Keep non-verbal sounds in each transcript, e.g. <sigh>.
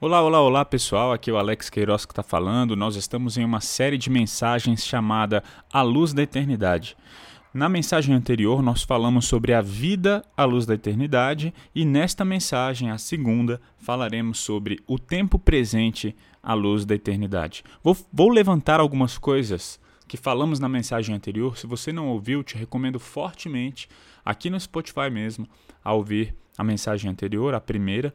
Olá, olá, olá pessoal, aqui é o Alex Queiroz que está falando. Nós estamos em uma série de mensagens chamada A Luz da Eternidade. Na mensagem anterior, nós falamos sobre a vida à luz da eternidade, e nesta mensagem, a segunda, falaremos sobre o tempo presente à luz da eternidade. Vou, vou levantar algumas coisas que falamos na mensagem anterior. Se você não ouviu, te recomendo fortemente, aqui no Spotify mesmo, a ouvir a mensagem anterior, a primeira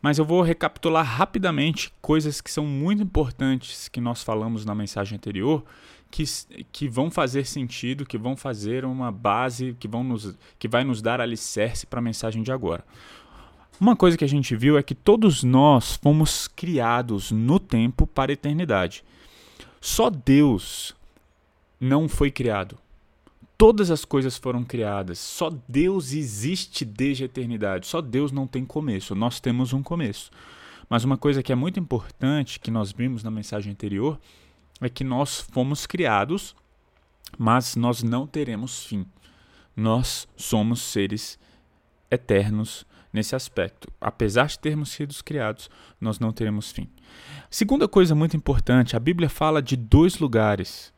mas eu vou recapitular rapidamente coisas que são muito importantes que nós falamos na mensagem anterior, que, que vão fazer sentido, que vão fazer uma base, que, vão nos, que vai nos dar alicerce para a mensagem de agora. Uma coisa que a gente viu é que todos nós fomos criados no tempo para a eternidade. Só Deus não foi criado. Todas as coisas foram criadas. Só Deus existe desde a eternidade. Só Deus não tem começo. Nós temos um começo. Mas uma coisa que é muito importante, que nós vimos na mensagem anterior, é que nós fomos criados, mas nós não teremos fim. Nós somos seres eternos nesse aspecto. Apesar de termos sido criados, nós não teremos fim. Segunda coisa muito importante, a Bíblia fala de dois lugares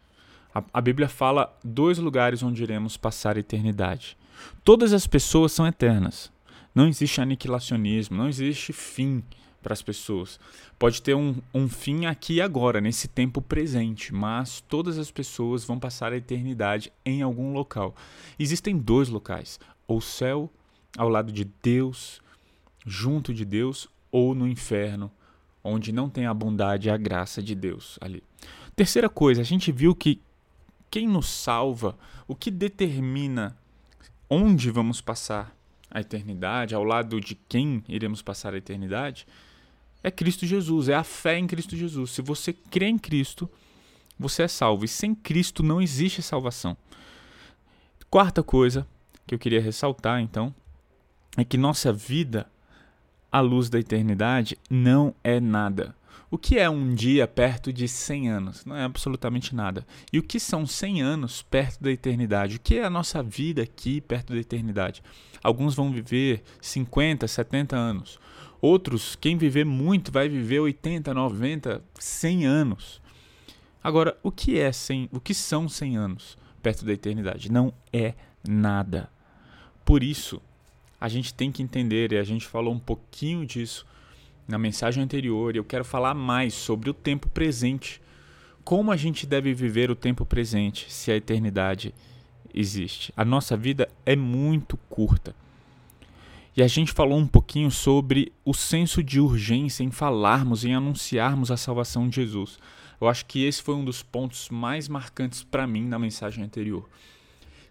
a, a Bíblia fala dois lugares onde iremos passar a eternidade. Todas as pessoas são eternas. Não existe aniquilacionismo, não existe fim para as pessoas. Pode ter um, um fim aqui e agora, nesse tempo presente, mas todas as pessoas vão passar a eternidade em algum local. Existem dois locais: o céu ao lado de Deus, junto de Deus, ou no inferno, onde não tem a bondade e a graça de Deus ali. Terceira coisa, a gente viu que quem nos salva, o que determina onde vamos passar a eternidade, ao lado de quem iremos passar a eternidade, é Cristo Jesus, é a fé em Cristo Jesus. Se você crê em Cristo, você é salvo. E sem Cristo não existe salvação. Quarta coisa que eu queria ressaltar, então, é que nossa vida à luz da eternidade não é nada. O que é um dia perto de 100 anos? Não é absolutamente nada. E o que são 100 anos perto da eternidade? O que é a nossa vida aqui perto da eternidade? Alguns vão viver 50, 70 anos. Outros, quem viver muito, vai viver 80, 90, 100 anos. Agora, o que é 100, o que são 100 anos perto da eternidade? Não é nada. Por isso, a gente tem que entender, e a gente falou um pouquinho disso na mensagem anterior, eu quero falar mais sobre o tempo presente. Como a gente deve viver o tempo presente se a eternidade existe? A nossa vida é muito curta. E a gente falou um pouquinho sobre o senso de urgência em falarmos, em anunciarmos a salvação de Jesus. Eu acho que esse foi um dos pontos mais marcantes para mim na mensagem anterior.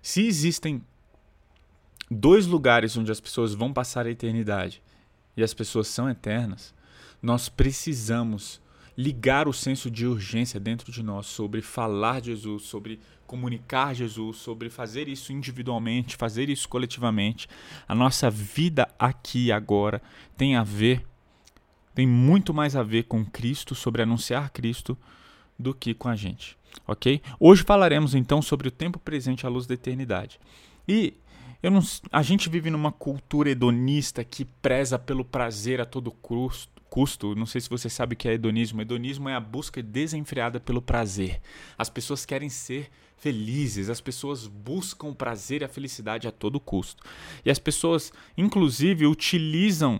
Se existem dois lugares onde as pessoas vão passar a eternidade e as pessoas são eternas, nós precisamos ligar o senso de urgência dentro de nós sobre falar Jesus, sobre comunicar Jesus, sobre fazer isso individualmente, fazer isso coletivamente. A nossa vida aqui e agora tem a ver, tem muito mais a ver com Cristo, sobre anunciar Cristo, do que com a gente, ok? Hoje falaremos então sobre o tempo presente à luz da eternidade. E eu não, a gente vive numa cultura hedonista que preza pelo prazer a todo custo, custo. Não sei se você sabe o que é hedonismo. Hedonismo é a busca desenfreada pelo prazer. As pessoas querem ser felizes, as pessoas buscam o prazer e a felicidade a todo custo. E as pessoas, inclusive, utilizam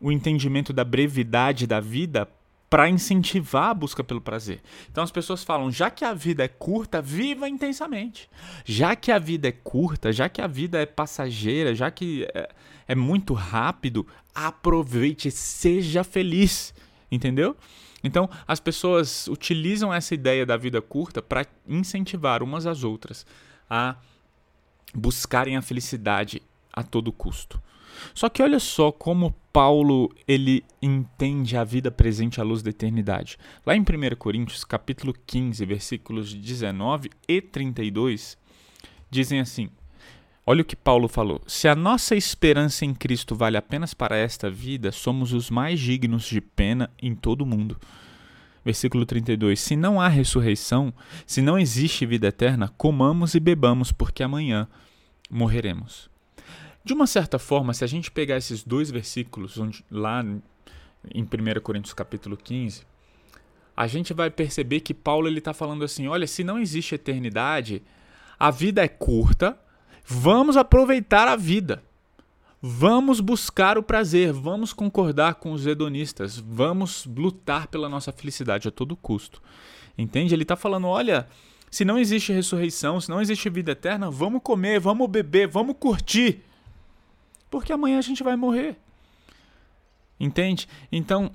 o entendimento da brevidade da vida para incentivar a busca pelo prazer. Então as pessoas falam: já que a vida é curta, viva intensamente. Já que a vida é curta, já que a vida é passageira, já que é, é muito rápido, aproveite, seja feliz. Entendeu? Então as pessoas utilizam essa ideia da vida curta para incentivar umas às outras a buscarem a felicidade a todo custo. Só que olha só como Paulo ele entende a vida presente à luz da eternidade. Lá em 1 Coríntios, capítulo 15, versículos 19 e 32, dizem assim: Olha o que Paulo falou: Se a nossa esperança em Cristo vale apenas para esta vida, somos os mais dignos de pena em todo o mundo. Versículo 32: Se não há ressurreição, se não existe vida eterna, comamos e bebamos, porque amanhã morreremos. De uma certa forma, se a gente pegar esses dois versículos, onde, lá em 1 Coríntios capítulo 15, a gente vai perceber que Paulo ele está falando assim: olha, se não existe eternidade, a vida é curta, vamos aproveitar a vida. Vamos buscar o prazer, vamos concordar com os hedonistas, vamos lutar pela nossa felicidade a todo custo. Entende? Ele está falando: olha, se não existe ressurreição, se não existe vida eterna, vamos comer, vamos beber, vamos curtir. Porque amanhã a gente vai morrer. Entende? Então,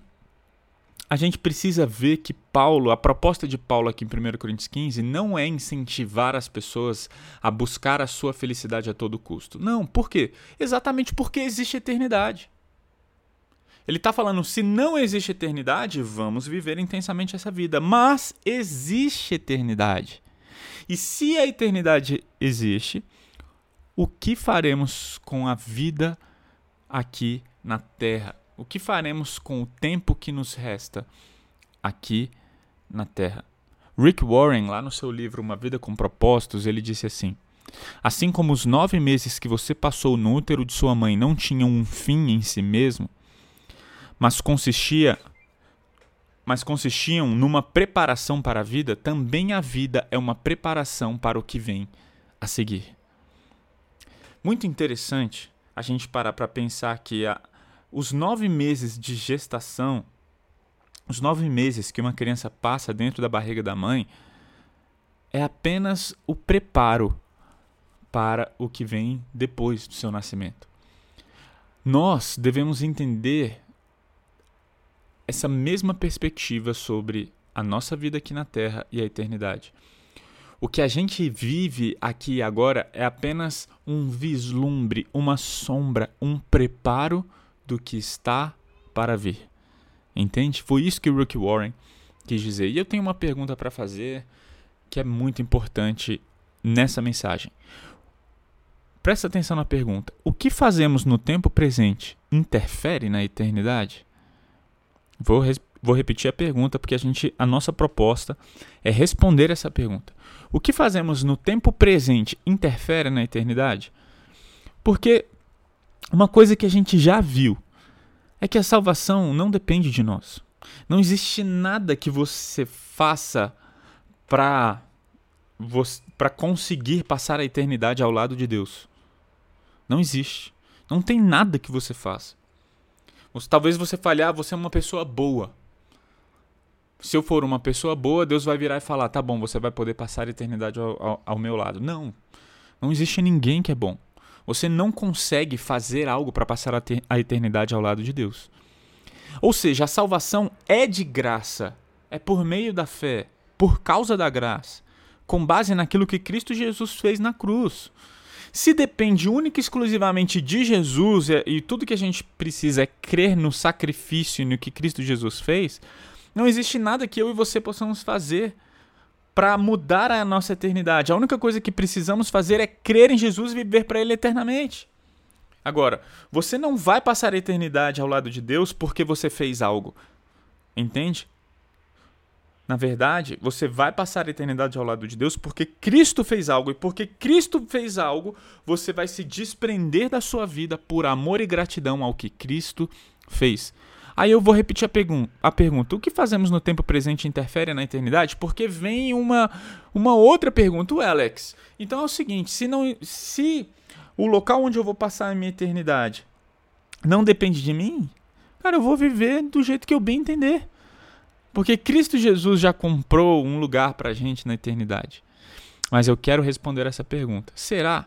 a gente precisa ver que Paulo, a proposta de Paulo aqui em 1 Coríntios 15, não é incentivar as pessoas a buscar a sua felicidade a todo custo. Não, por quê? Exatamente porque existe eternidade. Ele está falando: se não existe eternidade, vamos viver intensamente essa vida. Mas existe eternidade. E se a eternidade existe, o que faremos com a vida aqui na Terra? O que faremos com o tempo que nos resta aqui na Terra? Rick Warren, lá no seu livro Uma Vida com Propósitos, ele disse assim: Assim como os nove meses que você passou no útero de sua mãe não tinham um fim em si mesmo, mas consistia mas consistiam numa preparação para a vida, também a vida é uma preparação para o que vem a seguir. Muito interessante a gente parar para pensar que a, os nove meses de gestação, os nove meses que uma criança passa dentro da barriga da mãe, é apenas o preparo para o que vem depois do seu nascimento. Nós devemos entender essa mesma perspectiva sobre a nossa vida aqui na Terra e a eternidade. O que a gente vive aqui e agora é apenas um vislumbre, uma sombra, um preparo do que está para vir. Entende? Foi isso que o Rick Warren quis dizer. E eu tenho uma pergunta para fazer que é muito importante nessa mensagem. Presta atenção na pergunta: o que fazemos no tempo presente interfere na eternidade? Vou, vou repetir a pergunta porque a, gente, a nossa proposta é responder essa pergunta. O que fazemos no tempo presente interfere na eternidade? Porque uma coisa que a gente já viu é que a salvação não depende de nós. Não existe nada que você faça para para conseguir passar a eternidade ao lado de Deus. Não existe. Não tem nada que você faça. Talvez você falhar, você é uma pessoa boa. Se eu for uma pessoa boa, Deus vai virar e falar: tá bom, você vai poder passar a eternidade ao, ao, ao meu lado. Não. Não existe ninguém que é bom. Você não consegue fazer algo para passar a, ter, a eternidade ao lado de Deus. Ou seja, a salvação é de graça, é por meio da fé, por causa da graça, com base naquilo que Cristo Jesus fez na cruz. Se depende única e exclusivamente de Jesus e, tudo que a gente precisa é crer no sacrifício e no que Cristo Jesus fez, não existe nada que eu e você possamos fazer para mudar a nossa eternidade. A única coisa que precisamos fazer é crer em Jesus e viver para Ele eternamente. Agora, você não vai passar a eternidade ao lado de Deus porque você fez algo. Entende? Na verdade, você vai passar a eternidade ao lado de Deus porque Cristo fez algo. E porque Cristo fez algo, você vai se desprender da sua vida por amor e gratidão ao que Cristo fez. Aí eu vou repetir a, pergun a pergunta: o que fazemos no tempo presente interfere na eternidade? Porque vem uma, uma outra pergunta, o Alex. Então é o seguinte: se, não, se o local onde eu vou passar a minha eternidade não depende de mim, cara, eu vou viver do jeito que eu bem entender. Porque Cristo Jesus já comprou um lugar para a gente na eternidade. Mas eu quero responder essa pergunta: será?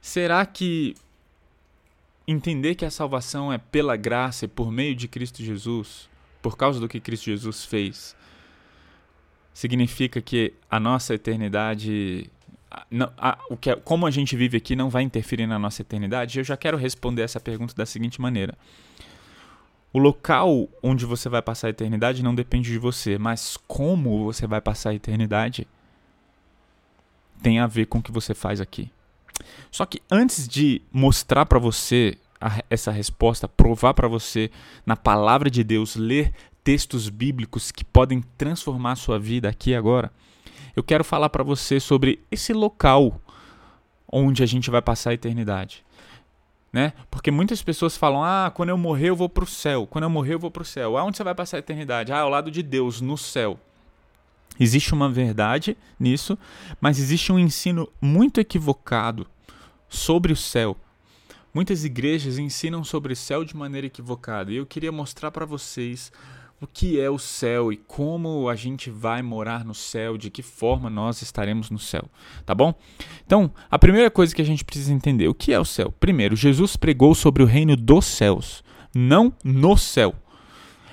Será que entender que a salvação é pela graça e por meio de Cristo Jesus, por causa do que Cristo Jesus fez, significa que a nossa eternidade, não, a, o que, é, como a gente vive aqui, não vai interferir na nossa eternidade? Eu já quero responder essa pergunta da seguinte maneira. O local onde você vai passar a eternidade não depende de você, mas como você vai passar a eternidade tem a ver com o que você faz aqui. Só que antes de mostrar para você a, essa resposta, provar para você na palavra de Deus, ler textos bíblicos que podem transformar a sua vida aqui e agora, eu quero falar para você sobre esse local onde a gente vai passar a eternidade. né? Porque muitas pessoas falam: "Ah, quando eu morrer eu vou para o céu. Quando eu morrer eu vou para o céu. Aonde você vai passar a eternidade? Ah, ao lado de Deus, no céu." Existe uma verdade nisso, mas existe um ensino muito equivocado sobre o céu. Muitas igrejas ensinam sobre céu de maneira equivocada, e eu queria mostrar para vocês o que é o céu e como a gente vai morar no céu, de que forma nós estaremos no céu, tá bom? Então, a primeira coisa que a gente precisa entender, o que é o céu? Primeiro, Jesus pregou sobre o reino dos céus, não no céu.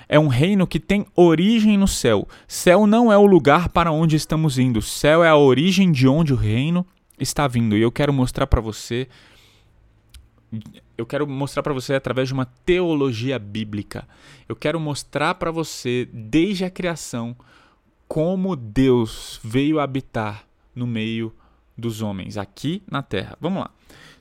É um reino que tem origem no céu. Céu não é o lugar para onde estamos indo. Céu é a origem de onde o reino está vindo. E eu quero mostrar para você eu quero mostrar para você através de uma teologia bíblica. Eu quero mostrar para você desde a criação como Deus veio habitar no meio dos homens aqui na terra. Vamos lá.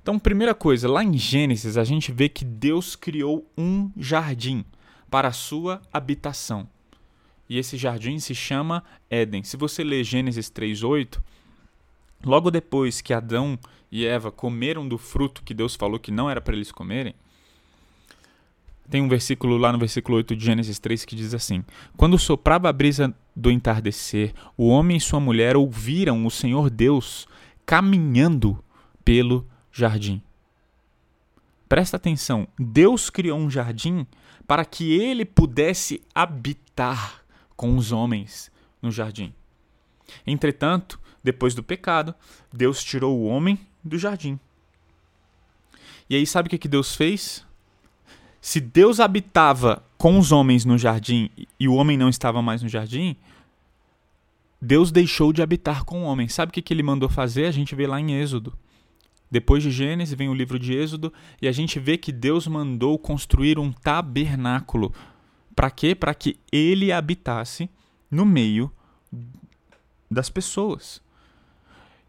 Então, primeira coisa, lá em Gênesis a gente vê que Deus criou um jardim para a sua habitação. E esse jardim se chama Éden. Se você ler Gênesis 3:8, logo depois que Adão e Eva comeram do fruto que Deus falou que não era para eles comerem, tem um versículo lá no versículo 8 de Gênesis 3 que diz assim: Quando soprava a brisa do entardecer, o homem e sua mulher ouviram o Senhor Deus caminhando pelo jardim. Presta atenção, Deus criou um jardim para que ele pudesse habitar com os homens no jardim. Entretanto, depois do pecado, Deus tirou o homem do jardim. E aí, sabe o que Deus fez? Se Deus habitava com os homens no jardim e o homem não estava mais no jardim, Deus deixou de habitar com o homem. Sabe o que ele mandou fazer? A gente vê lá em Êxodo. Depois de Gênesis vem o livro de Êxodo e a gente vê que Deus mandou construir um tabernáculo. Para quê? Para que ele habitasse no meio das pessoas.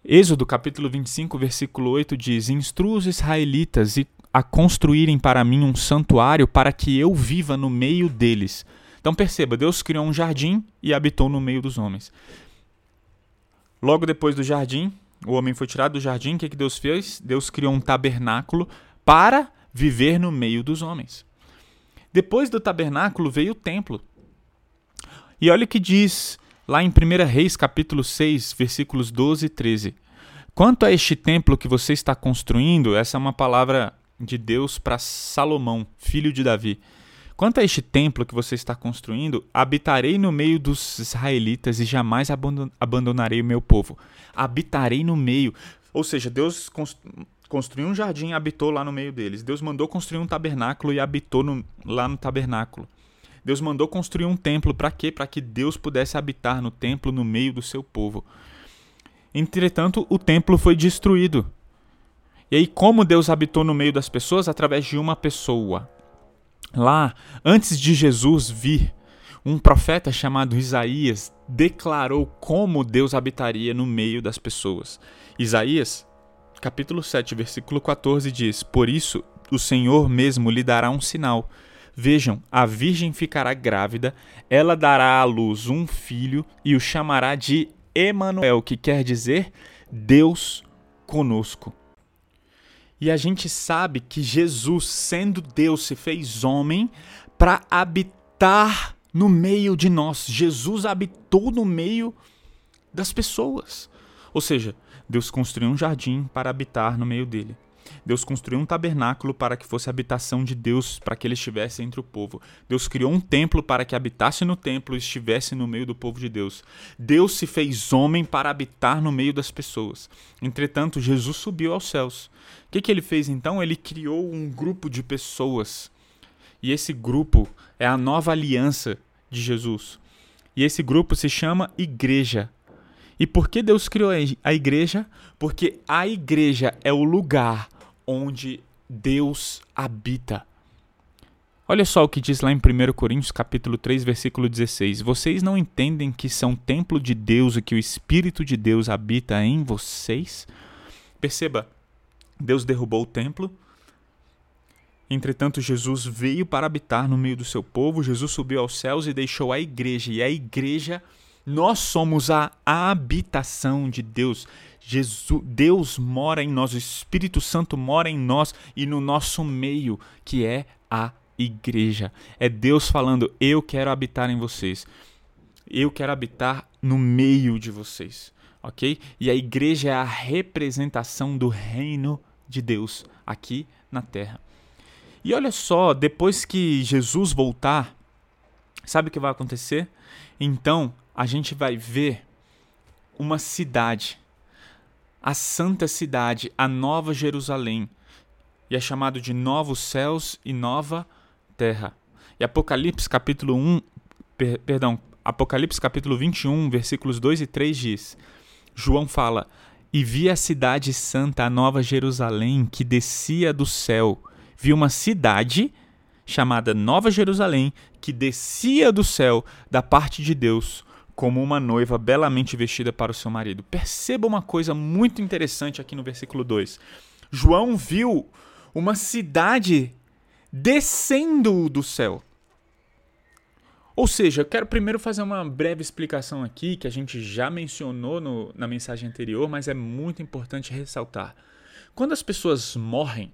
Êxodo capítulo 25, versículo 8 diz: Instrua os israelitas a construírem para mim um santuário para que eu viva no meio deles. Então perceba, Deus criou um jardim e habitou no meio dos homens. Logo depois do jardim, o homem foi tirado do jardim, o que, que Deus fez? Deus criou um tabernáculo para viver no meio dos homens. Depois do tabernáculo veio o templo. E olha o que diz lá em 1 Reis, capítulo 6, versículos 12 e 13. Quanto a este templo que você está construindo, essa é uma palavra de Deus para Salomão, filho de Davi. Quanto a este templo que você está construindo, habitarei no meio dos israelitas e jamais abandonarei o meu povo. Habitarei no meio. Ou seja, Deus construiu um jardim e habitou lá no meio deles. Deus mandou construir um tabernáculo e habitou no, lá no tabernáculo. Deus mandou construir um templo para quê? Para que Deus pudesse habitar no templo no meio do seu povo. Entretanto, o templo foi destruído. E aí, como Deus habitou no meio das pessoas? Através de uma pessoa, Lá, antes de Jesus vir, um profeta chamado Isaías declarou como Deus habitaria no meio das pessoas. Isaías, capítulo 7, versículo 14 diz: Por isso o Senhor mesmo lhe dará um sinal. Vejam, a virgem ficará grávida, ela dará à luz um filho e o chamará de Emanuel, que quer dizer Deus conosco. E a gente sabe que Jesus, sendo Deus, se fez homem para habitar no meio de nós. Jesus habitou no meio das pessoas. Ou seja, Deus construiu um jardim para habitar no meio dele. Deus construiu um tabernáculo para que fosse a habitação de Deus, para que ele estivesse entre o povo. Deus criou um templo para que habitasse no templo e estivesse no meio do povo de Deus. Deus se fez homem para habitar no meio das pessoas. Entretanto, Jesus subiu aos céus. O que, que ele fez então? Ele criou um grupo de pessoas. E esse grupo é a nova aliança de Jesus. E esse grupo se chama Igreja. E por que Deus criou a igreja? Porque a igreja é o lugar onde Deus habita. Olha só o que diz lá em 1 Coríntios capítulo 3, versículo 16. Vocês não entendem que são templo de Deus e que o Espírito de Deus habita em vocês? Perceba, Deus derrubou o templo. Entretanto, Jesus veio para habitar no meio do seu povo. Jesus subiu aos céus e deixou a igreja. E a igreja, nós somos a habitação de Deus. Jesus, Deus mora em nós, o Espírito Santo mora em nós e no nosso meio, que é a igreja. É Deus falando: Eu quero habitar em vocês. Eu quero habitar no meio de vocês. Ok? E a igreja é a representação do reino de Deus aqui na terra. E olha só, depois que Jesus voltar, sabe o que vai acontecer? Então a gente vai ver uma cidade, a santa cidade, a nova Jerusalém, e é chamado de novos céus e nova terra. E Apocalipse capítulo 1, per, perdão, Apocalipse capítulo 21, versículos 2 e 3 diz: João fala: "E vi a cidade santa, a nova Jerusalém, que descia do céu. Vi uma cidade chamada Nova Jerusalém, que descia do céu da parte de Deus, como uma noiva belamente vestida para o seu marido. Perceba uma coisa muito interessante aqui no versículo 2. João viu uma cidade descendo do céu. Ou seja, eu quero primeiro fazer uma breve explicação aqui, que a gente já mencionou no, na mensagem anterior, mas é muito importante ressaltar. Quando as pessoas morrem,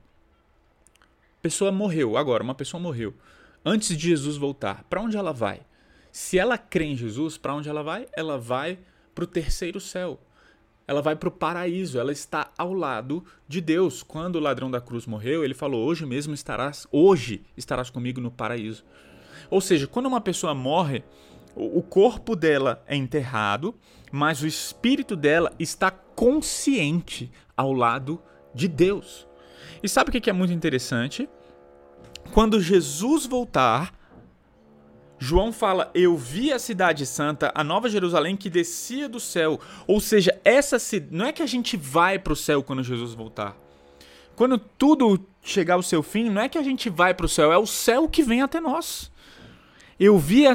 pessoa morreu, agora, uma pessoa morreu, antes de Jesus voltar, para onde ela vai? Se ela crê em Jesus, para onde ela vai? Ela vai para o terceiro céu. Ela vai para o paraíso, ela está ao lado de Deus. Quando o ladrão da cruz morreu, ele falou: "Hoje mesmo estarás, hoje estarás comigo no paraíso". Ou seja, quando uma pessoa morre, o corpo dela é enterrado, mas o espírito dela está consciente ao lado de Deus. E sabe o que é muito interessante? Quando Jesus voltar, João fala: Eu vi a cidade santa, a nova Jerusalém que descia do céu. Ou seja, essa não é que a gente vai para o céu quando Jesus voltar. Quando tudo chegar ao seu fim, não é que a gente vai para o céu, é o céu que vem até nós. Eu vi a,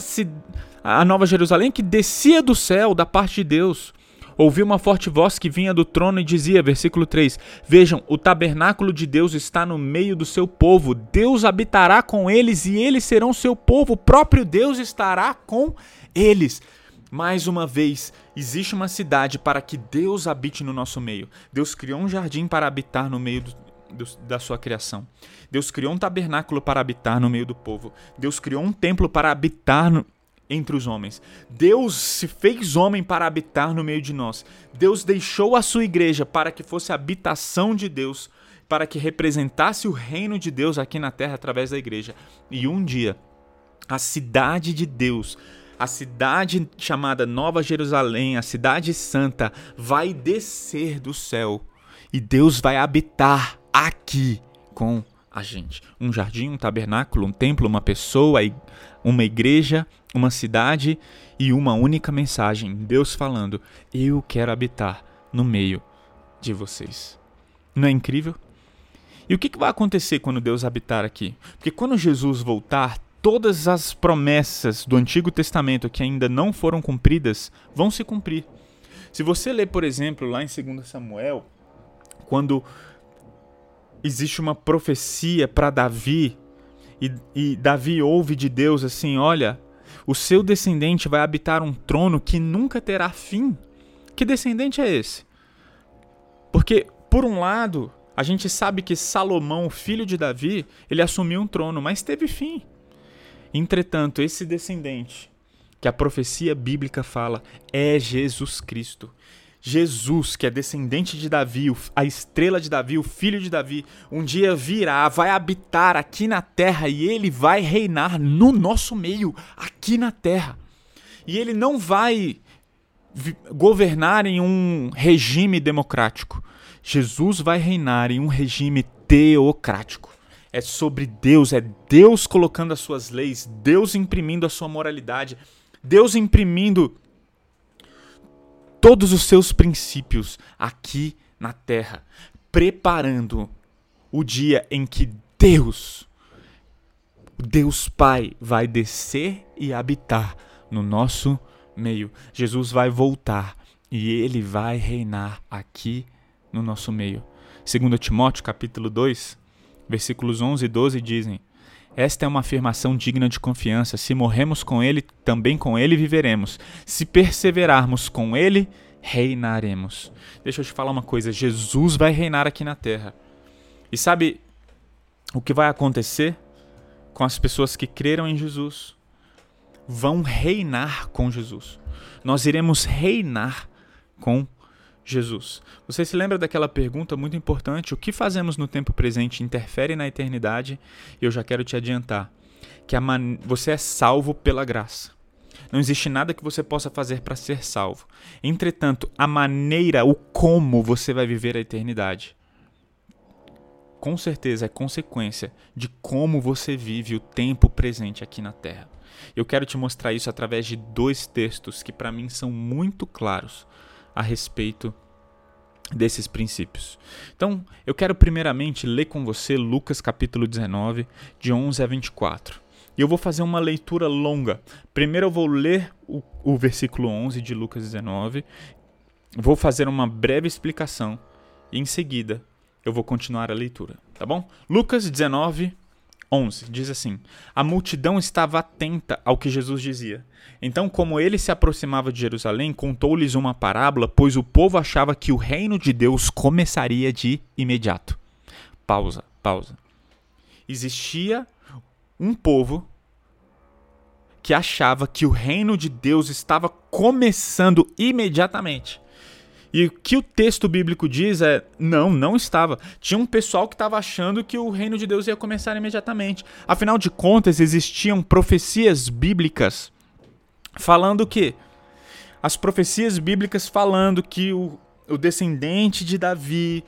a nova Jerusalém que descia do céu, da parte de Deus. Ouvi uma forte voz que vinha do trono e dizia, versículo 3: Vejam, o tabernáculo de Deus está no meio do seu povo. Deus habitará com eles e eles serão seu povo. O próprio Deus estará com eles. Mais uma vez, existe uma cidade para que Deus habite no nosso meio. Deus criou um jardim para habitar no meio do, da sua criação. Deus criou um tabernáculo para habitar no meio do povo. Deus criou um templo para habitar no, entre os homens. Deus se fez homem para habitar no meio de nós. Deus deixou a sua igreja para que fosse a habitação de Deus, para que representasse o reino de Deus aqui na terra através da igreja. E um dia, a cidade de Deus, a cidade chamada Nova Jerusalém, a cidade santa, vai descer do céu e Deus vai habitar aqui com a gente. Um jardim, um tabernáculo, um templo, uma pessoa, uma igreja, uma cidade e uma única mensagem: Deus falando: Eu quero habitar no meio de vocês. Não é incrível? E o que vai acontecer quando Deus habitar aqui? Porque quando Jesus voltar, todas as promessas do Antigo Testamento que ainda não foram cumpridas vão se cumprir. Se você ler, por exemplo, lá em 2 Samuel, quando existe uma profecia para Davi e, e Davi ouve de Deus assim: olha, o seu descendente vai habitar um trono que nunca terá fim. Que descendente é esse? Porque, por um lado, a gente sabe que Salomão, filho de Davi, ele assumiu um trono, mas teve fim. Entretanto, esse descendente que a profecia bíblica fala é Jesus Cristo. Jesus, que é descendente de Davi, a estrela de Davi, o filho de Davi, um dia virá, vai habitar aqui na terra e ele vai reinar no nosso meio, aqui na terra. E ele não vai governar em um regime democrático. Jesus vai reinar em um regime teocrático. É sobre Deus, é Deus colocando as suas leis, Deus imprimindo a sua moralidade, Deus imprimindo todos os seus princípios aqui na terra, preparando o dia em que Deus, Deus Pai, vai descer e habitar no nosso meio. Jesus vai voltar e ele vai reinar aqui no nosso meio. Segundo Timóteo capítulo 2, versículos 11 e 12 dizem: esta é uma afirmação digna de confiança. Se morremos com Ele, também com Ele viveremos. Se perseverarmos com Ele, reinaremos. Deixa eu te falar uma coisa: Jesus vai reinar aqui na terra. E sabe o que vai acontecer com as pessoas que creram em Jesus? Vão reinar com Jesus. Nós iremos reinar com Jesus. Você se lembra daquela pergunta muito importante: o que fazemos no tempo presente interfere na eternidade? Eu já quero te adiantar que man... você é salvo pela graça. Não existe nada que você possa fazer para ser salvo. Entretanto, a maneira, o como você vai viver a eternidade, com certeza é consequência de como você vive o tempo presente aqui na Terra. Eu quero te mostrar isso através de dois textos que para mim são muito claros a respeito desses princípios. Então, eu quero primeiramente ler com você Lucas capítulo 19, de 11 a 24. E eu vou fazer uma leitura longa. Primeiro eu vou ler o, o versículo 11 de Lucas 19, vou fazer uma breve explicação e em seguida eu vou continuar a leitura, tá bom? Lucas 19, 11 diz assim: A multidão estava atenta ao que Jesus dizia. Então, como ele se aproximava de Jerusalém, contou-lhes uma parábola, pois o povo achava que o reino de Deus começaria de imediato. Pausa, pausa. Existia um povo que achava que o reino de Deus estava começando imediatamente. E o que o texto bíblico diz é: não, não estava. Tinha um pessoal que estava achando que o reino de Deus ia começar imediatamente. Afinal de contas, existiam profecias bíblicas falando que as profecias bíblicas falando que o, o descendente de Davi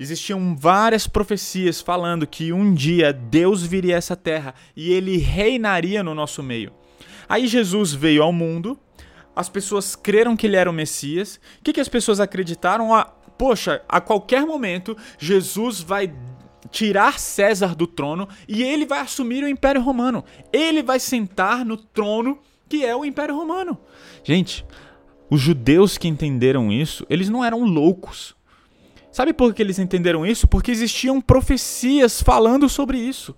Existiam várias profecias falando que um dia Deus viria a essa terra e ele reinaria no nosso meio. Aí Jesus veio ao mundo, as pessoas creram que ele era o Messias. O que, que as pessoas acreditaram? Ah, poxa, a qualquer momento Jesus vai tirar César do trono e ele vai assumir o Império Romano. Ele vai sentar no trono que é o Império Romano. Gente, os judeus que entenderam isso, eles não eram loucos. Sabe por que eles entenderam isso? Porque existiam profecias falando sobre isso.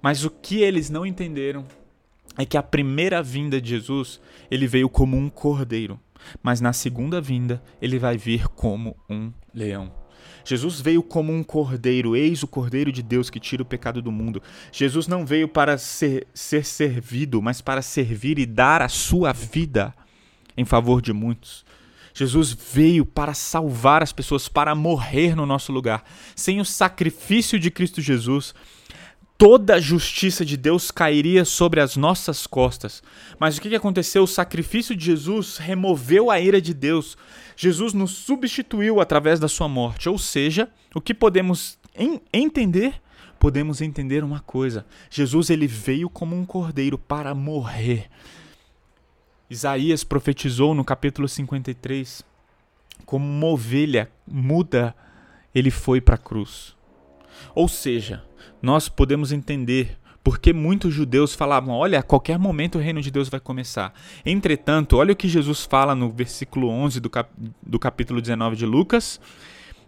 Mas o que eles não entenderam é que a primeira vinda de Jesus, ele veio como um cordeiro, mas na segunda vinda ele vai vir como um leão. Jesus veio como um cordeiro, eis o cordeiro de Deus que tira o pecado do mundo. Jesus não veio para ser, ser servido, mas para servir e dar a sua vida em favor de muitos. Jesus veio para salvar as pessoas, para morrer no nosso lugar. Sem o sacrifício de Cristo Jesus, toda a justiça de Deus cairia sobre as nossas costas. Mas o que aconteceu? O sacrifício de Jesus removeu a ira de Deus. Jesus nos substituiu através da sua morte. Ou seja, o que podemos entender? Podemos entender uma coisa: Jesus ele veio como um cordeiro para morrer Isaías profetizou no capítulo 53 como uma ovelha muda, ele foi para a cruz. Ou seja, nós podemos entender porque muitos judeus falavam: olha, a qualquer momento o reino de Deus vai começar. Entretanto, olha o que Jesus fala no versículo 11 do, cap do capítulo 19 de Lucas.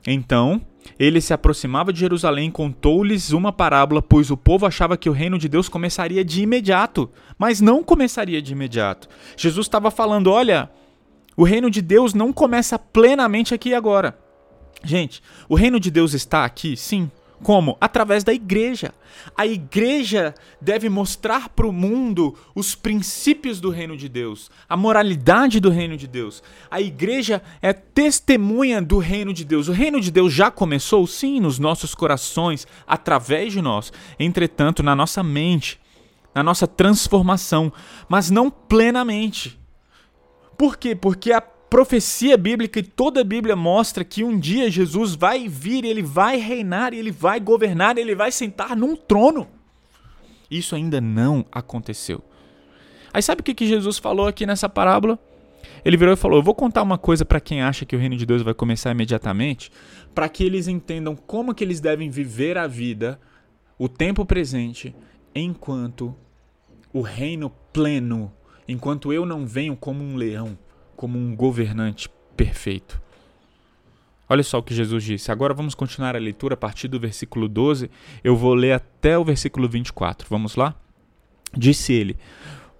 Então, ele se aproximava de Jerusalém, contou-lhes uma parábola, pois o povo achava que o reino de Deus começaria de imediato, mas não começaria de imediato. Jesus estava falando: olha, o reino de Deus não começa plenamente aqui e agora. Gente, o reino de Deus está aqui, sim, como? Através da igreja. A igreja deve mostrar para o mundo os princípios do reino de Deus, a moralidade do reino de Deus. A igreja é testemunha do reino de Deus. O reino de Deus já começou, sim, nos nossos corações, através de nós. Entretanto, na nossa mente, na nossa transformação, mas não plenamente. Por quê? Porque a profecia bíblica e toda a Bíblia mostra que um dia Jesus vai vir, ele vai reinar, ele vai governar, ele vai sentar num trono. Isso ainda não aconteceu. Aí sabe o que, Jesus falou aqui nessa parábola? Ele virou e falou: Eu vou contar uma coisa para quem acha que o reino de Deus vai começar imediatamente, para que eles entendam como que eles devem viver a vida, o tempo presente, enquanto o reino pleno, enquanto eu não venho como um leão como um governante perfeito. Olha só o que Jesus disse. Agora vamos continuar a leitura a partir do versículo 12. Eu vou ler até o versículo 24. Vamos lá? Disse ele: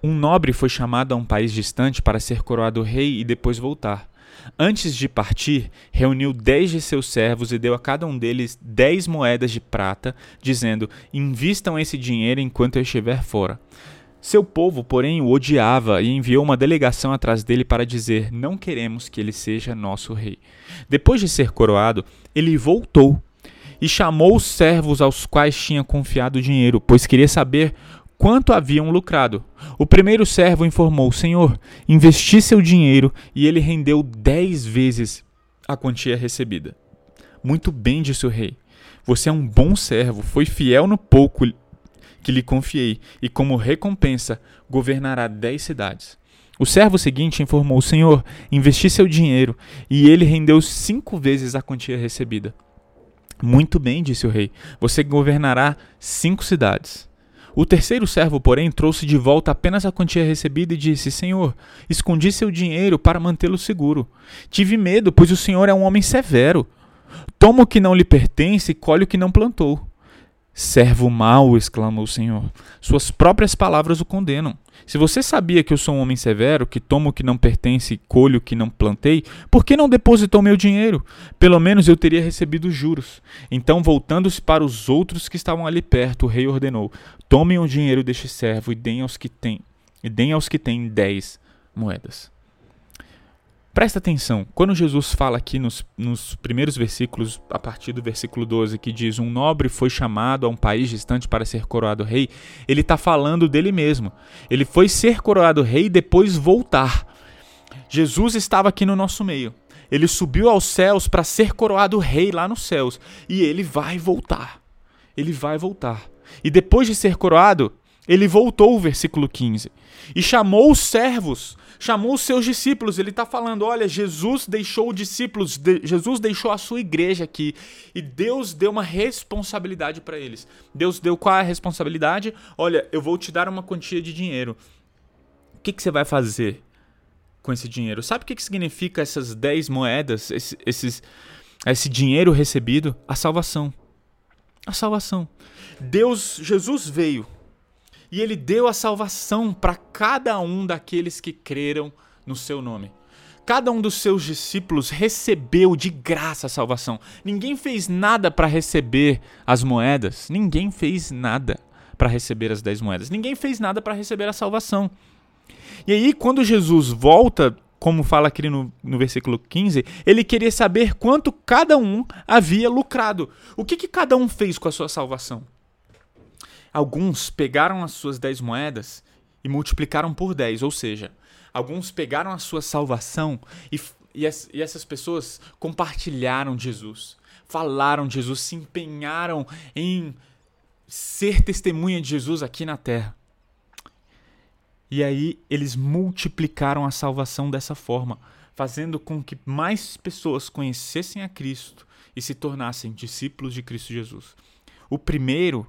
Um nobre foi chamado a um país distante para ser coroado rei e depois voltar. Antes de partir, reuniu dez de seus servos e deu a cada um deles dez moedas de prata, dizendo: Invistam esse dinheiro enquanto eu estiver fora. Seu povo, porém, o odiava e enviou uma delegação atrás dele para dizer: Não queremos que ele seja nosso rei. Depois de ser coroado, ele voltou e chamou os servos aos quais tinha confiado o dinheiro, pois queria saber quanto haviam lucrado. O primeiro servo informou: Senhor, investi seu dinheiro e ele rendeu dez vezes a quantia recebida. Muito bem, disse o rei. Você é um bom servo, foi fiel no pouco que lhe confiei, e como recompensa governará dez cidades. O servo seguinte informou: Senhor, investi seu dinheiro e ele rendeu cinco vezes a quantia recebida. Muito bem, disse o rei, você governará cinco cidades. O terceiro servo, porém, trouxe de volta apenas a quantia recebida e disse: Senhor, escondi seu dinheiro para mantê-lo seguro. Tive medo, pois o senhor é um homem severo. Toma o que não lhe pertence e colhe o que não plantou. Servo mau, exclamou o Senhor. Suas próprias palavras o condenam. Se você sabia que eu sou um homem severo, que tomo o que não pertence e colho o que não plantei, por que não depositou meu dinheiro? Pelo menos eu teria recebido juros. Então, voltando-se para os outros que estavam ali perto, o rei ordenou: Tomem o dinheiro deste servo e deem aos que têm, e deem aos que têm dez moedas. Presta atenção, quando Jesus fala aqui nos, nos, primeiros versículos, a partir do versículo 12, que diz: Um nobre foi chamado a um país distante para ser coroado rei, ele está falando dele mesmo. Ele foi ser coroado rei e depois voltar. Jesus estava aqui no nosso meio. Ele subiu aos céus para ser coroado rei lá nos céus. E ele vai voltar. Ele vai voltar. E depois de ser coroado, ele voltou, versículo 15, e chamou os servos chamou os seus discípulos. Ele está falando: olha, Jesus deixou discípulos, de, Jesus deixou a sua igreja aqui. E Deus deu uma responsabilidade para eles. Deus deu qual é a responsabilidade? Olha, eu vou te dar uma quantia de dinheiro. O que, que você vai fazer com esse dinheiro? Sabe o que, que significa essas 10 moedas, esse, esses, esse dinheiro recebido? A salvação. A salvação. Deus, Jesus veio e ele deu a salvação para cada um daqueles que creram no seu nome. Cada um dos seus discípulos recebeu de graça a salvação. Ninguém fez nada para receber as moedas. Ninguém fez nada para receber as dez moedas. Ninguém fez nada para receber a salvação. E aí, quando Jesus volta, como fala aqui no, no versículo 15, ele queria saber quanto cada um havia lucrado. O que, que cada um fez com a sua salvação? Alguns pegaram as suas dez moedas e multiplicaram por dez, ou seja, alguns pegaram a sua salvação e, e, as, e essas pessoas compartilharam Jesus, falaram de Jesus, se empenharam em ser testemunha de Jesus aqui na terra. E aí eles multiplicaram a salvação dessa forma, fazendo com que mais pessoas conhecessem a Cristo e se tornassem discípulos de Cristo Jesus. O primeiro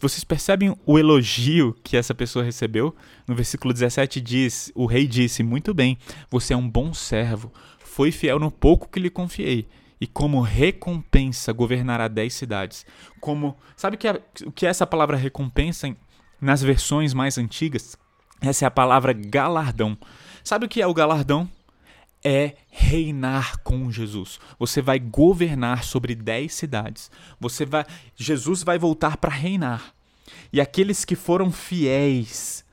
vocês percebem o elogio que essa pessoa recebeu? No versículo 17 diz: O rei disse: Muito bem, você é um bom servo, foi fiel no pouco que lhe confiei, e como recompensa governará dez cidades. Como sabe que é, o que é essa palavra recompensa nas versões mais antigas? Essa é a palavra galardão. Sabe o que é o galardão? É reinar com Jesus. Você vai governar sobre dez cidades. Você vai, Jesus vai voltar para reinar. E aqueles que foram fiéis,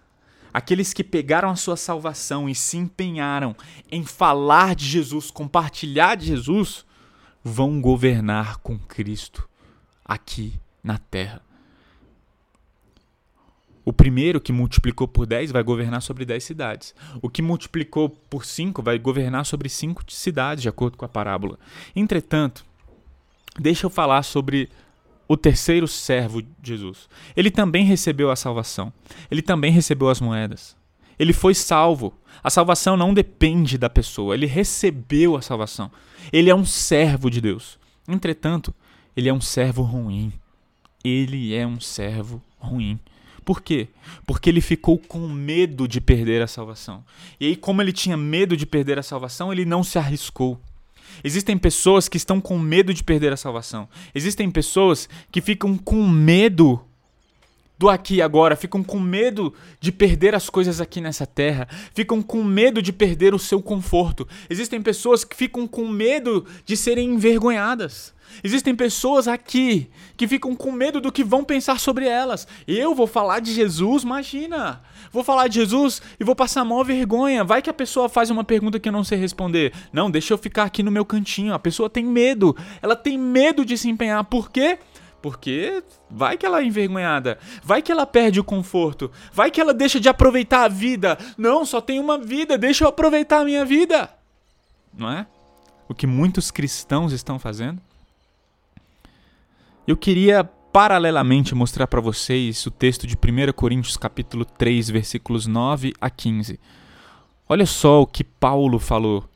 aqueles que pegaram a sua salvação e se empenharam em falar de Jesus, compartilhar de Jesus, vão governar com Cristo aqui na terra. O primeiro que multiplicou por 10 vai governar sobre 10 cidades. O que multiplicou por 5 vai governar sobre 5 cidades, de acordo com a parábola. Entretanto, deixa eu falar sobre o terceiro servo de Jesus. Ele também recebeu a salvação. Ele também recebeu as moedas. Ele foi salvo. A salvação não depende da pessoa. Ele recebeu a salvação. Ele é um servo de Deus. Entretanto, ele é um servo ruim. Ele é um servo ruim. Por quê? Porque ele ficou com medo de perder a salvação. E aí, como ele tinha medo de perder a salvação, ele não se arriscou. Existem pessoas que estão com medo de perder a salvação. Existem pessoas que ficam com medo do aqui e agora, ficam com medo de perder as coisas aqui nessa terra, ficam com medo de perder o seu conforto. Existem pessoas que ficam com medo de serem envergonhadas. Existem pessoas aqui que ficam com medo do que vão pensar sobre elas. Eu vou falar de Jesus, imagina. Vou falar de Jesus e vou passar maior vergonha. Vai que a pessoa faz uma pergunta que eu não sei responder. Não, deixa eu ficar aqui no meu cantinho. A pessoa tem medo. Ela tem medo de se empenhar. Por quê? Porque vai que ela é envergonhada, vai que ela perde o conforto, vai que ela deixa de aproveitar a vida. Não, só tem uma vida, deixa eu aproveitar a minha vida. Não é? O que muitos cristãos estão fazendo? Eu queria paralelamente mostrar para vocês o texto de 1 Coríntios capítulo 3, versículos 9 a 15. Olha só o que Paulo falou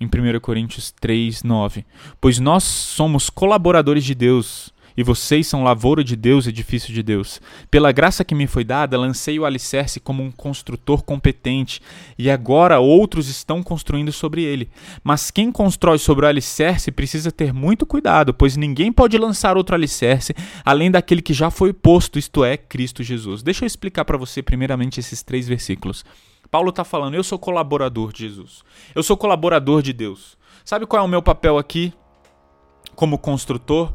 em 1 Coríntios 3, 9. Pois nós somos colaboradores de Deus, e vocês são lavoura de Deus, edifício de Deus. Pela graça que me foi dada, lancei o alicerce como um construtor competente, e agora outros estão construindo sobre ele. Mas quem constrói sobre o alicerce precisa ter muito cuidado, pois ninguém pode lançar outro alicerce além daquele que já foi posto, isto é, Cristo Jesus. Deixa eu explicar para você primeiramente esses três versículos. Paulo está falando, eu sou colaborador de Jesus. Eu sou colaborador de Deus. Sabe qual é o meu papel aqui como construtor?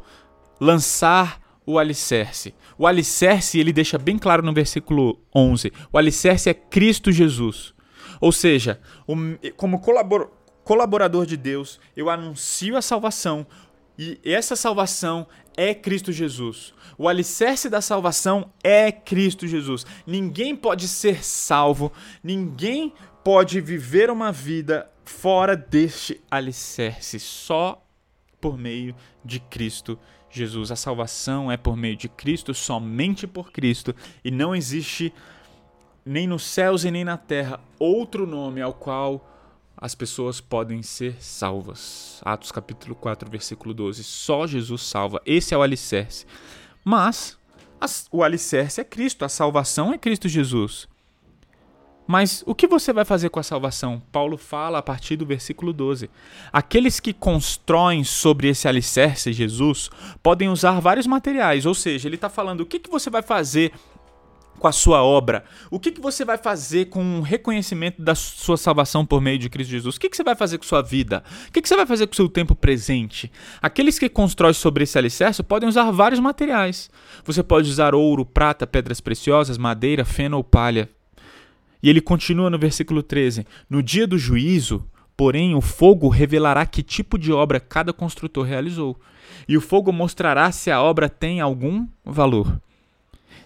Lançar o alicerce. O alicerce, ele deixa bem claro no versículo 11: o alicerce é Cristo Jesus. Ou seja, como colabor colaborador de Deus, eu anuncio a salvação e essa salvação é Cristo Jesus. O alicerce da salvação é Cristo Jesus. Ninguém pode ser salvo, ninguém pode viver uma vida fora deste alicerce, só por meio de Cristo Jesus. Jesus. A salvação é por meio de Cristo, somente por Cristo, e não existe nem nos céus e nem na terra outro nome ao qual as pessoas podem ser salvas. Atos capítulo 4, versículo 12. Só Jesus salva. Esse é o alicerce. Mas o alicerce é Cristo, a salvação é Cristo Jesus. Mas o que você vai fazer com a salvação? Paulo fala a partir do versículo 12. Aqueles que constroem sobre esse alicerce, Jesus, podem usar vários materiais, ou seja, ele está falando o que, que você vai fazer com a sua obra? O que, que você vai fazer com o reconhecimento da sua salvação por meio de Cristo Jesus? O que, que você vai fazer com sua vida? O que, que você vai fazer com o seu tempo presente? Aqueles que constroem sobre esse alicerce podem usar vários materiais. Você pode usar ouro, prata, pedras preciosas, madeira, feno ou palha. E ele continua no versículo 13: No dia do juízo, porém, o fogo revelará que tipo de obra cada construtor realizou, e o fogo mostrará se a obra tem algum valor.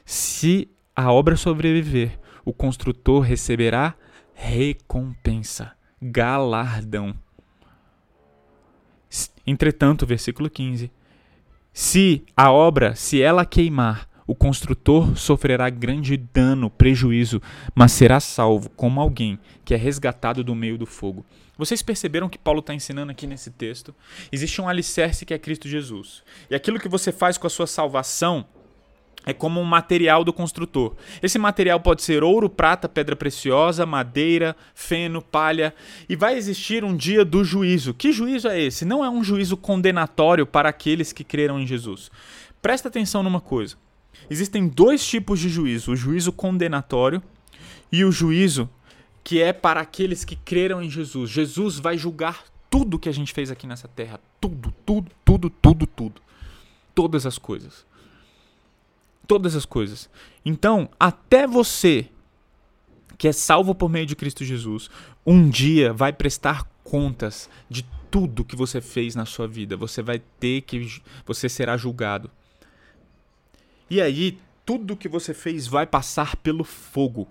Se a obra sobreviver, o construtor receberá recompensa, galardão. Entretanto, versículo 15: Se a obra, se ela queimar, o construtor sofrerá grande dano, prejuízo, mas será salvo como alguém que é resgatado do meio do fogo. Vocês perceberam que Paulo está ensinando aqui nesse texto? Existe um alicerce que é Cristo Jesus. E aquilo que você faz com a sua salvação é como um material do construtor. Esse material pode ser ouro, prata, pedra preciosa, madeira, feno, palha. E vai existir um dia do juízo. Que juízo é esse? Não é um juízo condenatório para aqueles que creram em Jesus. Presta atenção numa coisa. Existem dois tipos de juízo: o juízo condenatório e o juízo que é para aqueles que creram em Jesus. Jesus vai julgar tudo que a gente fez aqui nessa terra. Tudo, tudo, tudo, tudo, tudo. Todas as coisas. Todas as coisas. Então, até você, que é salvo por meio de Cristo Jesus, um dia vai prestar contas de tudo que você fez na sua vida. Você vai ter que. Você será julgado. E aí, tudo que você fez vai passar pelo fogo.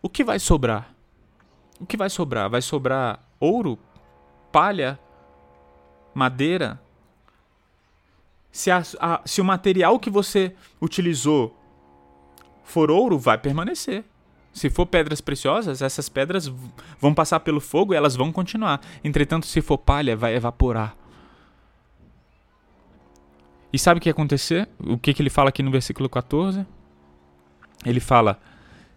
O que vai sobrar? O que vai sobrar? Vai sobrar ouro? Palha? Madeira? Se, a, a, se o material que você utilizou for ouro, vai permanecer. Se for pedras preciosas, essas pedras vão passar pelo fogo e elas vão continuar. Entretanto, se for palha, vai evaporar. E sabe o que ia acontecer? O que, que ele fala aqui no versículo 14? Ele fala: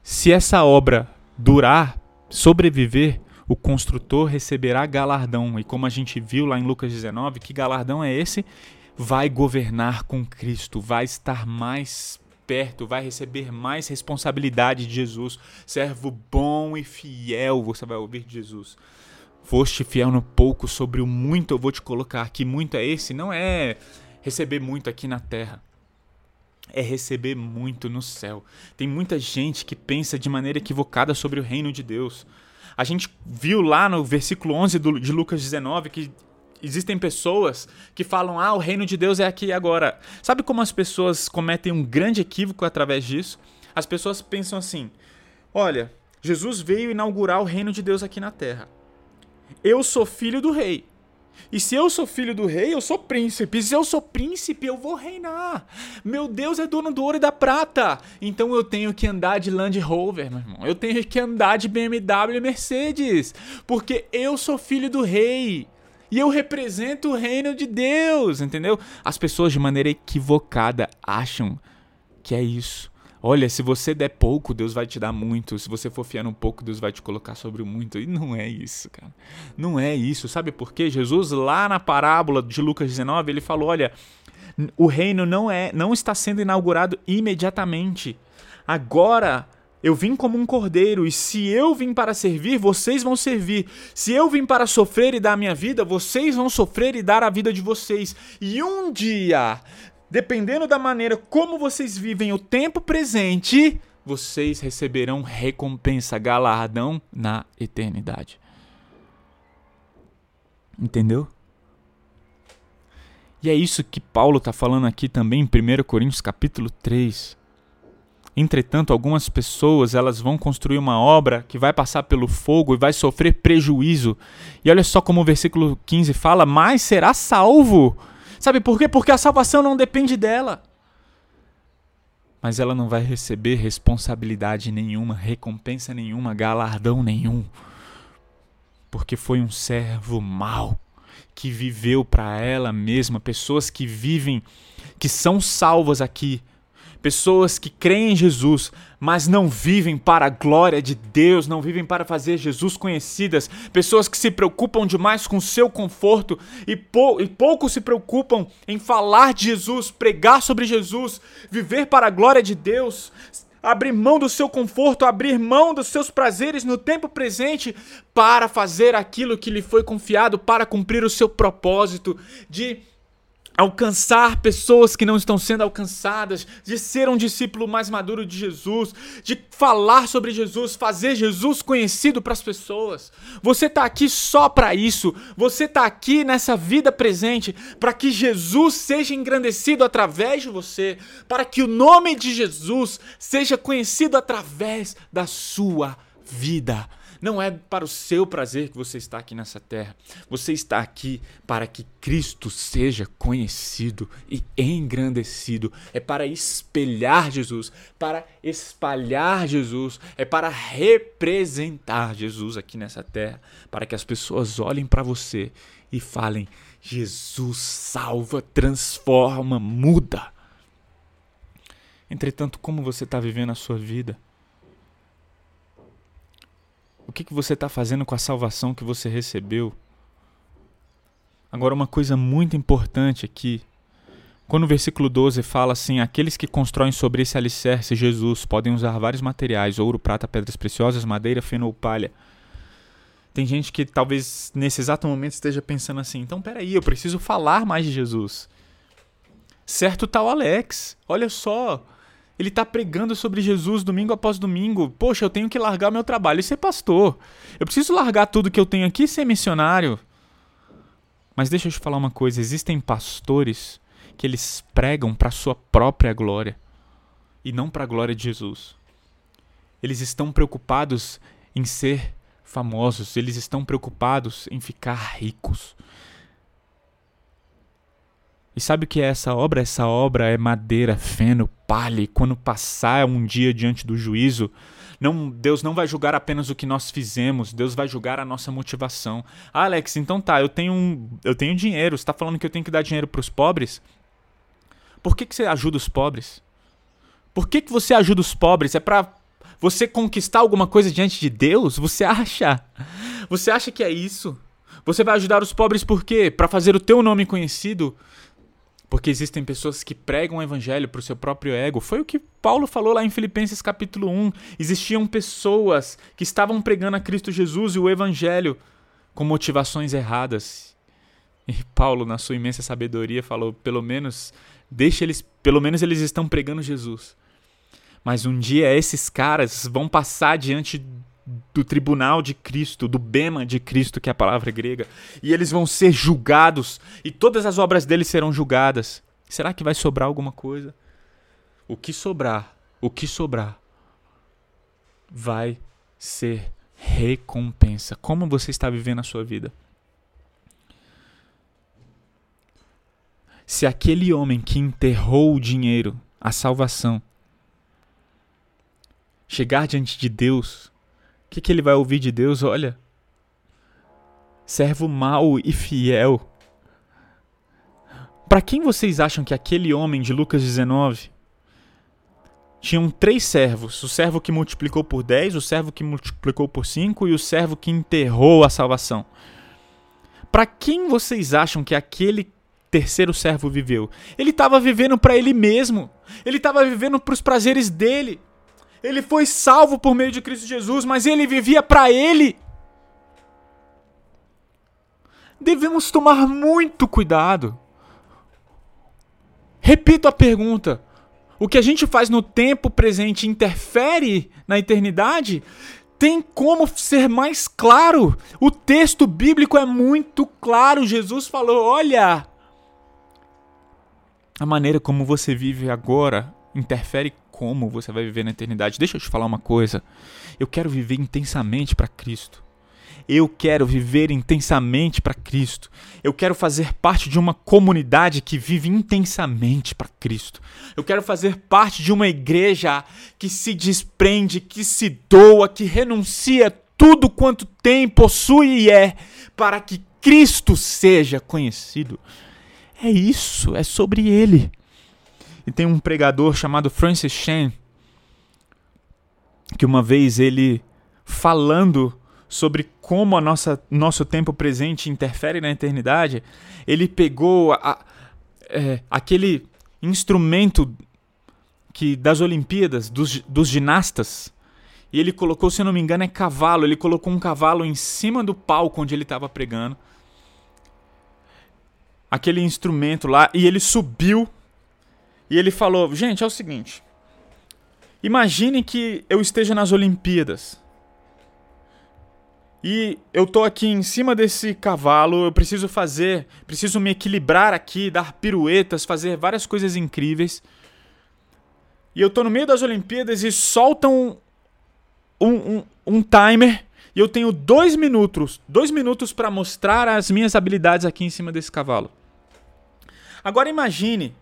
se essa obra durar, sobreviver, o construtor receberá galardão. E como a gente viu lá em Lucas 19, que galardão é esse? Vai governar com Cristo, vai estar mais perto, vai receber mais responsabilidade de Jesus. Servo bom e fiel, você vai ouvir de Jesus. Foste fiel no pouco, sobre o muito eu vou te colocar. Que muito é esse? Não é receber muito aqui na terra é receber muito no céu. Tem muita gente que pensa de maneira equivocada sobre o reino de Deus. A gente viu lá no versículo 11 de Lucas 19 que existem pessoas que falam: "Ah, o reino de Deus é aqui e agora". Sabe como as pessoas cometem um grande equívoco através disso? As pessoas pensam assim: "Olha, Jesus veio inaugurar o reino de Deus aqui na terra. Eu sou filho do rei. E se eu sou filho do rei, eu sou príncipe. E se eu sou príncipe, eu vou reinar. Meu Deus é dono do ouro e da prata. Então eu tenho que andar de Land Rover, meu irmão. Eu tenho que andar de BMW e Mercedes. Porque eu sou filho do rei. E eu represento o reino de Deus, entendeu? As pessoas, de maneira equivocada, acham que é isso. Olha, se você der pouco, Deus vai te dar muito. Se você for fiar um pouco, Deus vai te colocar sobre muito. E não é isso, cara. Não é isso. Sabe por quê? Jesus, lá na parábola de Lucas 19, ele falou: olha, o reino não é, não está sendo inaugurado imediatamente. Agora eu vim como um cordeiro, e se eu vim para servir, vocês vão servir. Se eu vim para sofrer e dar a minha vida, vocês vão sofrer e dar a vida de vocês. E um dia dependendo da maneira como vocês vivem o tempo presente, vocês receberão recompensa, galardão na eternidade. Entendeu? E é isso que Paulo está falando aqui também em 1 Coríntios capítulo 3. Entretanto, algumas pessoas elas vão construir uma obra que vai passar pelo fogo e vai sofrer prejuízo. E olha só como o versículo 15 fala: Mas será salvo Sabe por quê? Porque a salvação não depende dela. Mas ela não vai receber responsabilidade nenhuma, recompensa nenhuma, galardão nenhum. Porque foi um servo mau que viveu para ela mesma, pessoas que vivem, que são salvas aqui, pessoas que creem em Jesus, mas não vivem para a glória de Deus, não vivem para fazer Jesus conhecidas, pessoas que se preocupam demais com seu conforto e, pou, e pouco se preocupam em falar de Jesus, pregar sobre Jesus, viver para a glória de Deus, abrir mão do seu conforto, abrir mão dos seus prazeres no tempo presente para fazer aquilo que lhe foi confiado, para cumprir o seu propósito de alcançar pessoas que não estão sendo alcançadas, de ser um discípulo mais maduro de Jesus, de falar sobre Jesus, fazer Jesus conhecido para as pessoas. Você está aqui só para isso. Você está aqui nessa vida presente para que Jesus seja engrandecido através de você, para que o nome de Jesus seja conhecido através da sua vida. Não é para o seu prazer que você está aqui nessa terra. Você está aqui para que Cristo seja conhecido e engrandecido. É para espelhar Jesus, para espalhar Jesus, é para representar Jesus aqui nessa terra, para que as pessoas olhem para você e falem: Jesus salva, transforma, muda. Entretanto, como você está vivendo a sua vida? O que, que você está fazendo com a salvação que você recebeu? Agora, uma coisa muito importante aqui. Quando o versículo 12 fala assim: Aqueles que constroem sobre esse alicerce, Jesus, podem usar vários materiais: ouro, prata, pedras preciosas, madeira, feno ou palha. Tem gente que talvez nesse exato momento esteja pensando assim: então peraí, eu preciso falar mais de Jesus. Certo tal Alex, olha só, ele está pregando sobre Jesus domingo após domingo. Poxa, eu tenho que largar meu trabalho e ser pastor. Eu preciso largar tudo que eu tenho aqui e ser missionário. Mas deixa eu te falar uma coisa: existem pastores que eles pregam para sua própria glória e não para a glória de Jesus. Eles estão preocupados em ser famosos, eles estão preocupados em ficar ricos. E sabe o que é essa obra? Essa obra é madeira, feno, palha. E quando passar um dia diante do juízo, não, Deus não vai julgar apenas o que nós fizemos, Deus vai julgar a nossa motivação. Ah, Alex, então tá, eu tenho, um, eu tenho dinheiro, você está falando que eu tenho que dar dinheiro para os pobres? Por que, que você ajuda os pobres? Por que, que você ajuda os pobres? É para você conquistar alguma coisa diante de Deus? Você acha? Você acha que é isso? Você vai ajudar os pobres por quê? Para fazer o teu nome conhecido? Porque existem pessoas que pregam o evangelho para o seu próprio ego. Foi o que Paulo falou lá em Filipenses capítulo 1. Existiam pessoas que estavam pregando a Cristo Jesus e o evangelho com motivações erradas. E Paulo, na sua imensa sabedoria, falou: pelo menos deixa eles, pelo menos eles estão pregando Jesus. Mas um dia esses caras vão passar diante do tribunal de Cristo, do bema de Cristo, que é a palavra grega, e eles vão ser julgados, e todas as obras deles serão julgadas. Será que vai sobrar alguma coisa? O que sobrar, o que sobrar, vai ser recompensa. Como você está vivendo a sua vida? Se aquele homem que enterrou o dinheiro, a salvação, chegar diante de Deus o que, que ele vai ouvir de Deus? Olha, servo mau e fiel. Para quem vocês acham que aquele homem de Lucas 19 tinham três servos: o servo que multiplicou por 10, o servo que multiplicou por 5 e o servo que enterrou a salvação? Para quem vocês acham que aquele terceiro servo viveu? Ele estava vivendo para ele mesmo. Ele estava vivendo para os prazeres dele. Ele foi salvo por meio de Cristo Jesus, mas ele vivia para ele. Devemos tomar muito cuidado. Repito a pergunta: o que a gente faz no tempo presente interfere na eternidade? Tem como ser mais claro? O texto bíblico é muito claro. Jesus falou: olha, a maneira como você vive agora interfere como você vai viver na eternidade. Deixa eu te falar uma coisa. Eu quero viver intensamente para Cristo. Eu quero viver intensamente para Cristo. Eu quero fazer parte de uma comunidade que vive intensamente para Cristo. Eu quero fazer parte de uma igreja que se desprende, que se doa, que renuncia tudo quanto tem, possui e é, para que Cristo seja conhecido. É isso, é sobre Ele. E tem um pregador chamado Francis Chan, que uma vez ele falando sobre como a nossa nosso tempo presente interfere na eternidade, ele pegou a, é, aquele instrumento que das Olimpíadas dos, dos ginastas e ele colocou, se eu não me engano, é cavalo. Ele colocou um cavalo em cima do palco onde ele estava pregando. Aquele instrumento lá. E ele subiu e ele falou: gente, é o seguinte. Imagine que eu esteja nas Olimpíadas. E eu tô aqui em cima desse cavalo, eu preciso fazer, preciso me equilibrar aqui, dar piruetas, fazer várias coisas incríveis. E eu tô no meio das Olimpíadas e soltam um, um, um timer e eu tenho dois minutos, dois minutos para mostrar as minhas habilidades aqui em cima desse cavalo. Agora imagine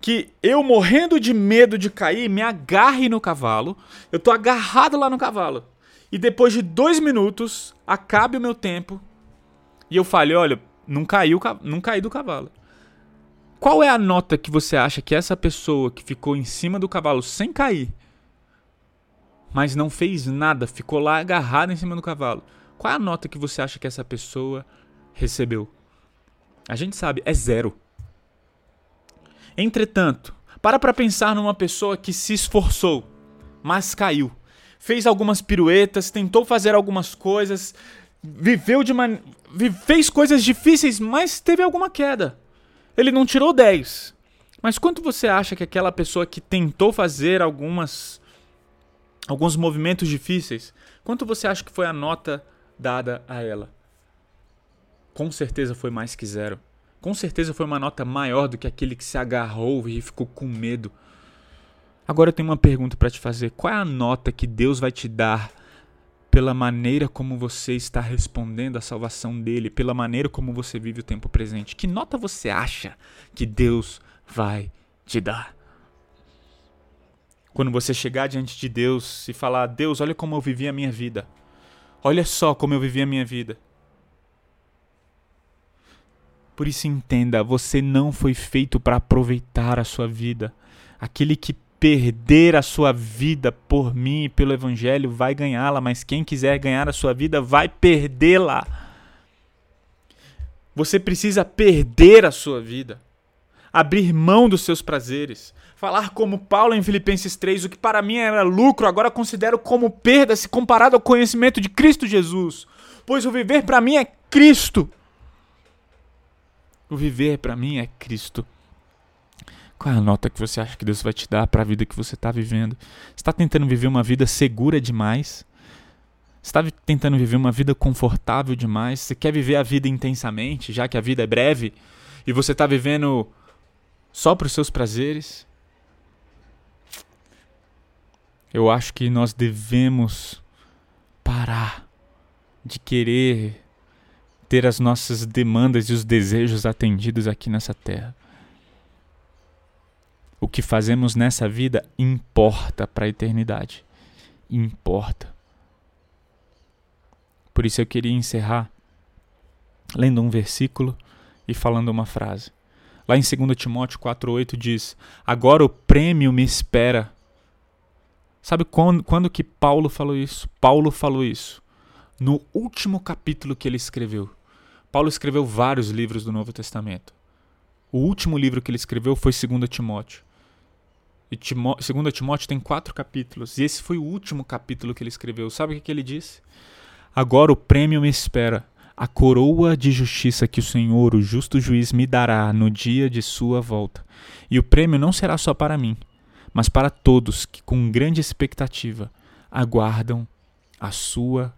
que eu morrendo de medo de cair, me agarre no cavalo. Eu tô agarrado lá no cavalo. E depois de dois minutos, acabe o meu tempo. E eu fale, olha, não caiu, não caí do cavalo. Qual é a nota que você acha que essa pessoa que ficou em cima do cavalo sem cair, mas não fez nada, ficou lá agarrada em cima do cavalo? Qual é a nota que você acha que essa pessoa recebeu? A gente sabe, é zero. Entretanto, para para pensar numa pessoa que se esforçou, mas caiu. Fez algumas piruetas, tentou fazer algumas coisas, viveu de man... fez coisas difíceis, mas teve alguma queda. Ele não tirou 10. Mas quanto você acha que aquela pessoa que tentou fazer algumas alguns movimentos difíceis, quanto você acha que foi a nota dada a ela? Com certeza foi mais que zero. Com certeza foi uma nota maior do que aquele que se agarrou e ficou com medo. Agora eu tenho uma pergunta para te fazer. Qual é a nota que Deus vai te dar pela maneira como você está respondendo à salvação dele, pela maneira como você vive o tempo presente? Que nota você acha que Deus vai te dar? Quando você chegar diante de Deus e falar: Deus, olha como eu vivi a minha vida. Olha só como eu vivi a minha vida. Por isso entenda, você não foi feito para aproveitar a sua vida. Aquele que perder a sua vida por mim e pelo evangelho vai ganhá-la, mas quem quiser ganhar a sua vida vai perdê-la. Você precisa perder a sua vida. abrir mão dos seus prazeres, falar como Paulo em Filipenses 3, o que para mim era lucro, agora considero como perda se comparado ao conhecimento de Cristo Jesus, pois o viver para mim é Cristo. O viver para mim é Cristo. Qual é a nota que você acha que Deus vai te dar para a vida que você está vivendo? Está tentando viver uma vida segura demais? Está tentando viver uma vida confortável demais? Você quer viver a vida intensamente, já que a vida é breve? E você está vivendo só para os seus prazeres? Eu acho que nós devemos parar de querer ter as nossas demandas e os desejos atendidos aqui nessa terra. O que fazemos nessa vida importa para a eternidade. Importa. Por isso eu queria encerrar lendo um versículo e falando uma frase. Lá em 2 Timóteo 4,8 diz: Agora o prêmio me espera. Sabe quando, quando que Paulo falou isso? Paulo falou isso no último capítulo que ele escreveu. Paulo escreveu vários livros do Novo Testamento. O último livro que ele escreveu foi 2 Timóteo. E Timó 2 Timóteo tem quatro capítulos. E esse foi o último capítulo que ele escreveu. Sabe o que, que ele disse? Agora o prêmio me espera, a coroa de justiça que o Senhor, o justo juiz, me dará no dia de sua volta. E o prêmio não será só para mim, mas para todos que, com grande expectativa, aguardam a sua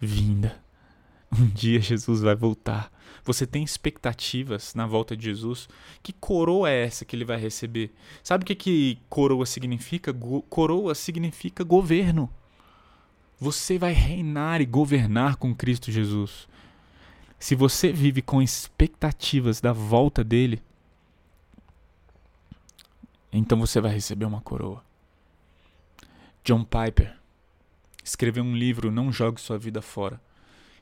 vinda. <laughs> Um dia Jesus vai voltar. Você tem expectativas na volta de Jesus? Que coroa é essa que ele vai receber? Sabe o que, que coroa significa? Go coroa significa governo. Você vai reinar e governar com Cristo Jesus. Se você vive com expectativas da volta dele, então você vai receber uma coroa. John Piper escreveu um livro Não Jogue Sua Vida Fora.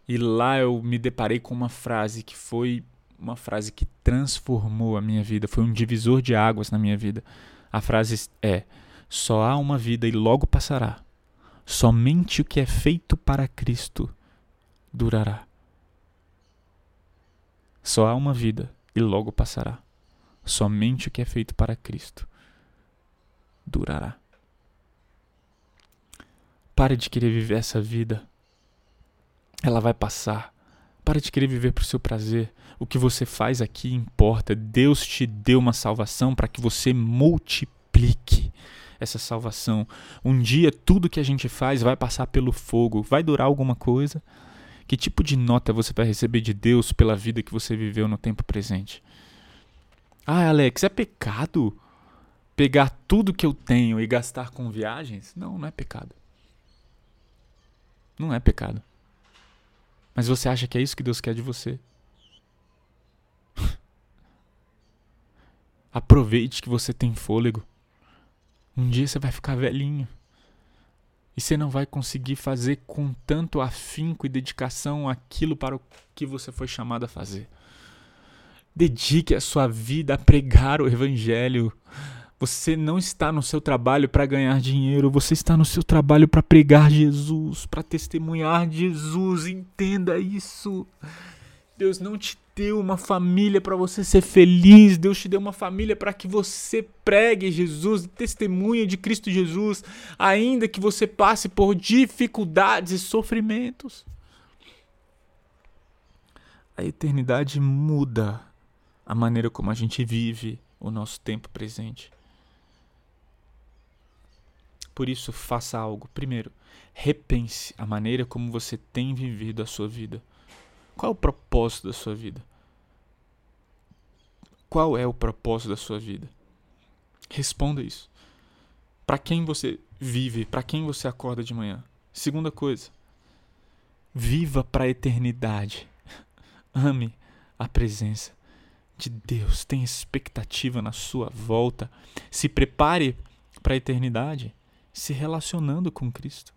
E lá eu me deparei com uma frase que foi uma frase que transformou a minha vida, foi um divisor de águas na minha vida. A frase é: Só há uma vida e logo passará. Somente o que é feito para Cristo durará. Só há uma vida e logo passará. Somente o que é feito para Cristo durará. Pare de querer viver essa vida ela vai passar. Para de querer viver para o seu prazer. O que você faz aqui importa. Deus te deu uma salvação para que você multiplique essa salvação. Um dia tudo que a gente faz vai passar pelo fogo. Vai durar alguma coisa? Que tipo de nota você vai receber de Deus pela vida que você viveu no tempo presente? Ah, Alex, é pecado pegar tudo que eu tenho e gastar com viagens? Não, não é pecado. Não é pecado. Mas você acha que é isso que Deus quer de você? <laughs> Aproveite que você tem fôlego. Um dia você vai ficar velhinho. E você não vai conseguir fazer com tanto afinco e dedicação aquilo para o que você foi chamado a fazer. Dedique a sua vida a pregar o Evangelho. Você não está no seu trabalho para ganhar dinheiro, você está no seu trabalho para pregar Jesus, para testemunhar Jesus. Entenda isso. Deus não te deu uma família para você ser feliz. Deus te deu uma família para que você pregue Jesus, testemunhe de Cristo Jesus, ainda que você passe por dificuldades e sofrimentos. A eternidade muda a maneira como a gente vive o nosso tempo presente. Por isso, faça algo. Primeiro, repense a maneira como você tem vivido a sua vida. Qual é o propósito da sua vida? Qual é o propósito da sua vida? Responda isso. Para quem você vive? Para quem você acorda de manhã? Segunda coisa, viva para a eternidade. <laughs> Ame a presença de Deus. Tenha expectativa na sua volta. Se prepare para a eternidade se relacionando com Cristo.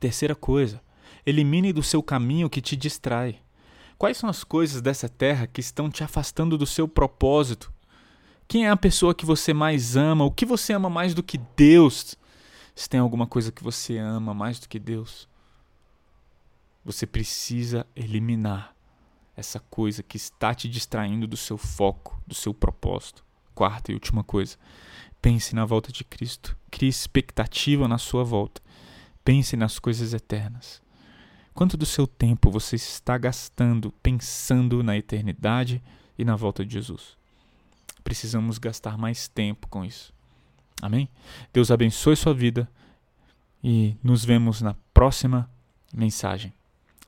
Terceira coisa, elimine do seu caminho o que te distrai. Quais são as coisas dessa terra que estão te afastando do seu propósito? Quem é a pessoa que você mais ama? O que você ama mais do que Deus? Se tem alguma coisa que você ama mais do que Deus, você precisa eliminar essa coisa que está te distraindo do seu foco, do seu propósito. Quarta e última coisa, pense na volta de Cristo. Crie expectativa na sua volta. Pense nas coisas eternas. Quanto do seu tempo você está gastando pensando na eternidade e na volta de Jesus? Precisamos gastar mais tempo com isso. Amém? Deus abençoe sua vida e nos vemos na próxima mensagem,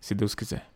se Deus quiser.